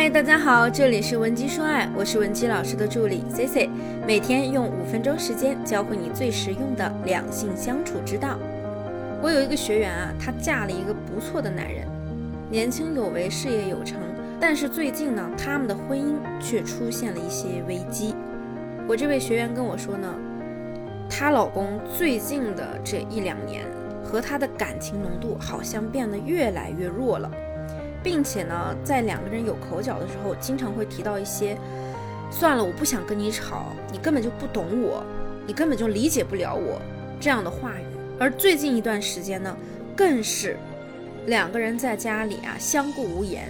嗨，大家好，这里是文姬说爱，我是文姬老师的助理 C C，每天用五分钟时间教会你最实用的两性相处之道。我有一个学员啊，她嫁了一个不错的男人，年轻有为，事业有成，但是最近呢，他们的婚姻却出现了一些危机。我这位学员跟我说呢，她老公最近的这一两年和她的感情浓度好像变得越来越弱了。并且呢，在两个人有口角的时候，经常会提到一些“算了，我不想跟你吵，你根本就不懂我，你根本就理解不了我”这样的话语。而最近一段时间呢，更是两个人在家里啊相顾无言。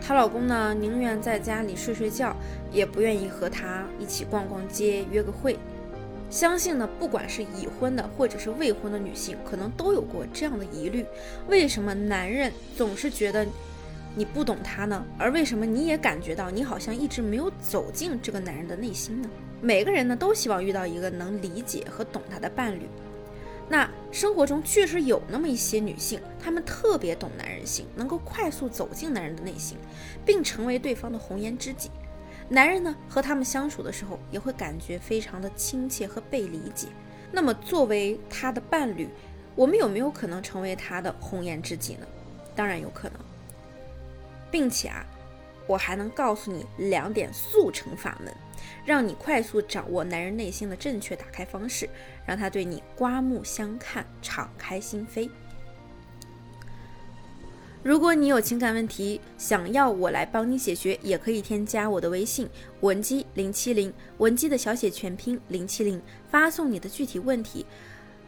她老公呢，宁愿在家里睡睡觉，也不愿意和她一起逛逛街、约个会。相信呢，不管是已婚的或者是未婚的女性，可能都有过这样的疑虑：为什么男人总是觉得你不懂他呢？而为什么你也感觉到你好像一直没有走进这个男人的内心呢？每个人呢都希望遇到一个能理解和懂他的伴侣。那生活中确实有那么一些女性，她们特别懂男人心，能够快速走进男人的内心，并成为对方的红颜知己。男人呢，和他们相处的时候，也会感觉非常的亲切和被理解。那么，作为他的伴侣，我们有没有可能成为他的红颜知己呢？当然有可能，并且啊，我还能告诉你两点速成法门，让你快速掌握男人内心的正确打开方式，让他对你刮目相看，敞开心扉。如果你有情感问题，想要我来帮你解决，也可以添加我的微信文姬零七零，文姬的小写全拼零七零，发送你的具体问题，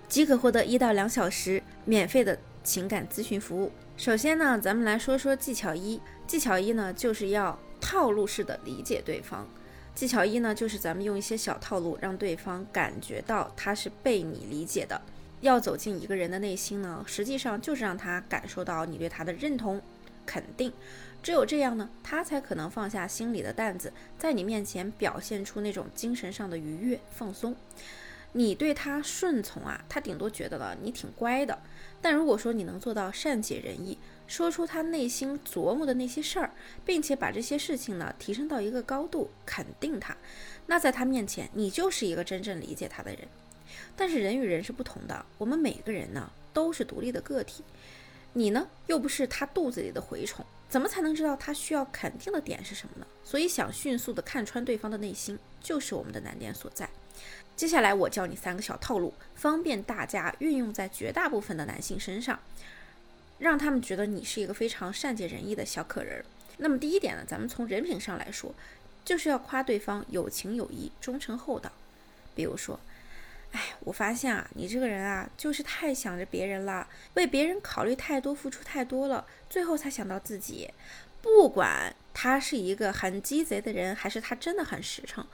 即可获得一到两小时免费的情感咨询服务。首先呢，咱们来说说技巧一，技巧一呢就是要套路式的理解对方。技巧一呢就是咱们用一些小套路，让对方感觉到他是被你理解的。要走进一个人的内心呢，实际上就是让他感受到你对他的认同、肯定。只有这样呢，他才可能放下心里的担子，在你面前表现出那种精神上的愉悦、放松。你对他顺从啊，他顶多觉得了你挺乖的。但如果说你能做到善解人意，说出他内心琢磨的那些事儿，并且把这些事情呢提升到一个高度，肯定他，那在他面前，你就是一个真正理解他的人。但是人与人是不同的，我们每个人呢都是独立的个体，你呢又不是他肚子里的蛔虫，怎么才能知道他需要肯定的点是什么呢？所以想迅速的看穿对方的内心，就是我们的难点所在。接下来我教你三个小套路，方便大家运用在绝大部分的男性身上，让他们觉得你是一个非常善解人意的小可人。那么第一点呢，咱们从人品上来说，就是要夸对方有情有义、忠诚厚道，比如说。哎，我发现啊，你这个人啊，就是太想着别人了，为别人考虑太多，付出太多了，最后才想到自己。不管他是一个很鸡贼的人，还是他真的很实诚，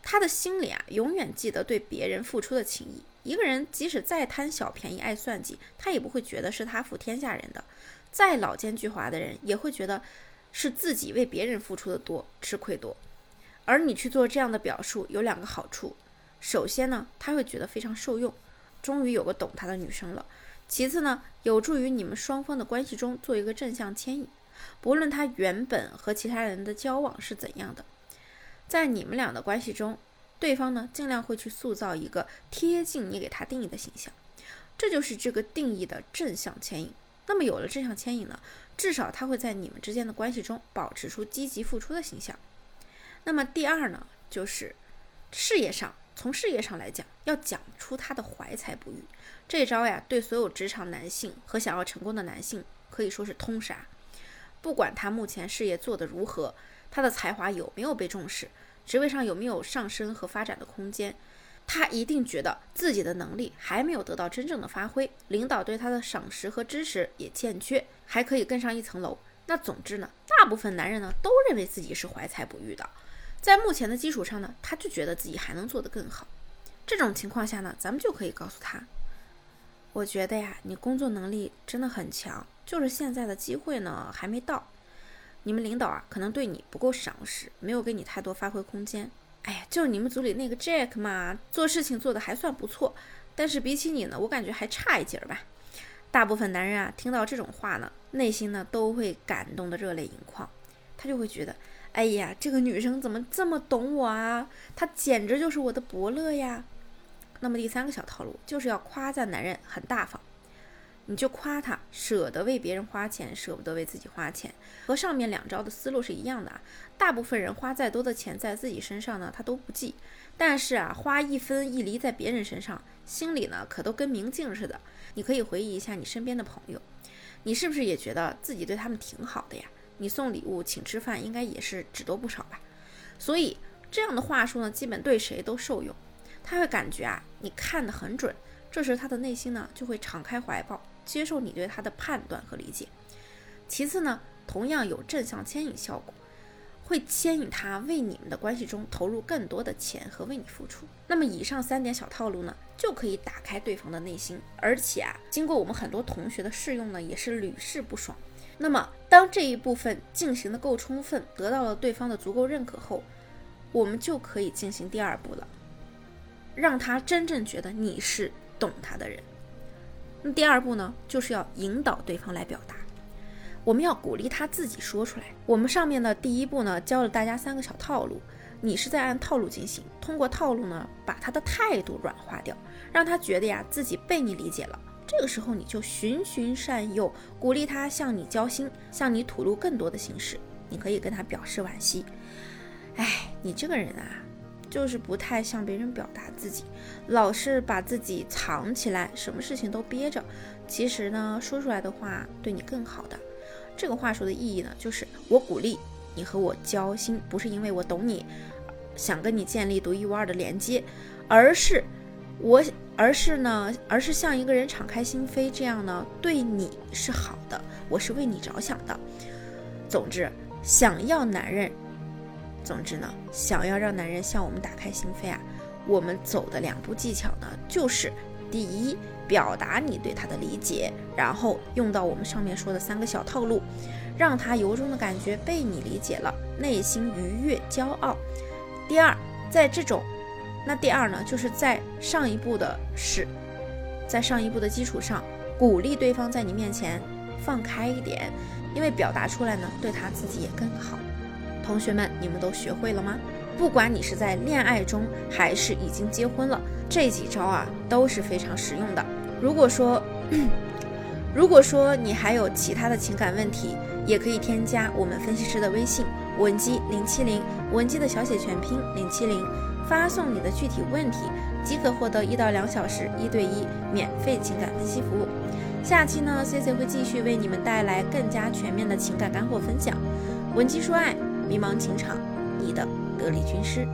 他的心里啊，永远记得对别人付出的情谊。一个人即使再贪小便宜、爱算计，他也不会觉得是他负天下人的。再老奸巨猾的人，也会觉得是自己为别人付出的多，吃亏多。而你去做这样的表述，有两个好处。首先呢，他会觉得非常受用，终于有个懂他的女生了。其次呢，有助于你们双方的关系中做一个正向牵引。不论他原本和其他人的交往是怎样的，在你们俩的关系中，对方呢尽量会去塑造一个贴近你给他定义的形象。这就是这个定义的正向牵引。那么有了正向牵引呢，至少他会在你们之间的关系中保持出积极付出的形象。那么第二呢，就是事业上。从事业上来讲，要讲出他的怀才不遇，这招呀，对所有职场男性和想要成功的男性可以说是通杀。不管他目前事业做得如何，他的才华有没有被重视，职位上有没有上升和发展的空间，他一定觉得自己的能力还没有得到真正的发挥，领导对他的赏识和支持也欠缺，还可以更上一层楼。那总之呢，大部分男人呢都认为自己是怀才不遇的。在目前的基础上呢，他就觉得自己还能做得更好。这种情况下呢，咱们就可以告诉他：“我觉得呀，你工作能力真的很强，就是现在的机会呢还没到。你们领导啊，可能对你不够赏识，没有给你太多发挥空间。哎呀，就是你们组里那个 Jack 嘛，做事情做得还算不错，但是比起你呢，我感觉还差一截儿吧。”大部分男人啊，听到这种话呢，内心呢都会感动得热泪盈眶。他就会觉得，哎呀，这个女生怎么这么懂我啊？她简直就是我的伯乐呀。那么第三个小套路就是要夸赞男人很大方。你就夸他舍得为别人花钱，舍不得为自己花钱，和上面两招的思路是一样的啊。大部分人花再多的钱在自己身上呢，他都不记，但是啊，花一分一厘在别人身上，心里呢可都跟明镜似的。你可以回忆一下你身边的朋友，你是不是也觉得自己对他们挺好的呀？你送礼物请吃饭，应该也是只多不少吧？所以这样的话术呢，基本对谁都受用。他会感觉啊，你看得很准，这时他的内心呢就会敞开怀抱。接受你对他的判断和理解。其次呢，同样有正向牵引效果，会牵引他为你们的关系中投入更多的钱和为你付出。那么以上三点小套路呢，就可以打开对方的内心。而且啊，经过我们很多同学的试用呢，也是屡试不爽。那么当这一部分进行的够充分，得到了对方的足够认可后，我们就可以进行第二步了，让他真正觉得你是懂他的人。那第二步呢，就是要引导对方来表达，我们要鼓励他自己说出来。我们上面的第一步呢，教了大家三个小套路，你是在按套路进行，通过套路呢，把他的态度软化掉，让他觉得呀自己被你理解了。这个时候你就循循善诱，鼓励他向你交心，向你吐露更多的心事。你可以跟他表示惋惜，哎，你这个人啊。就是不太向别人表达自己，老是把自己藏起来，什么事情都憋着。其实呢，说出来的话对你更好的。这个话术的意义呢，就是我鼓励你和我交心，不是因为我懂你，想跟你建立独一无二的连接，而是我，而是呢，而是像一个人敞开心扉，这样呢，对你是好的，我是为你着想的。总之，想要男人。总之呢，想要让男人向我们打开心扉啊，我们走的两步技巧呢，就是第一，表达你对他的理解，然后用到我们上面说的三个小套路，让他由衷的感觉被你理解了，内心愉悦、骄傲。第二，在这种，那第二呢，就是在上一步的是，在上一步的基础上，鼓励对方在你面前放开一点，因为表达出来呢，对他自己也更好。同学们，你们都学会了吗？不管你是在恋爱中还是已经结婚了，这几招啊都是非常实用的。如果说，如果说你还有其他的情感问题，也可以添加我们分析师的微信文姬零七零，文姬的小写全拼零七零，发送你的具体问题，即可获得一到两小时一对一免费情感分析服务。下期呢，C C 会继续为你们带来更加全面的情感干货分享，文姬说爱。迷茫情场，你的得力军师。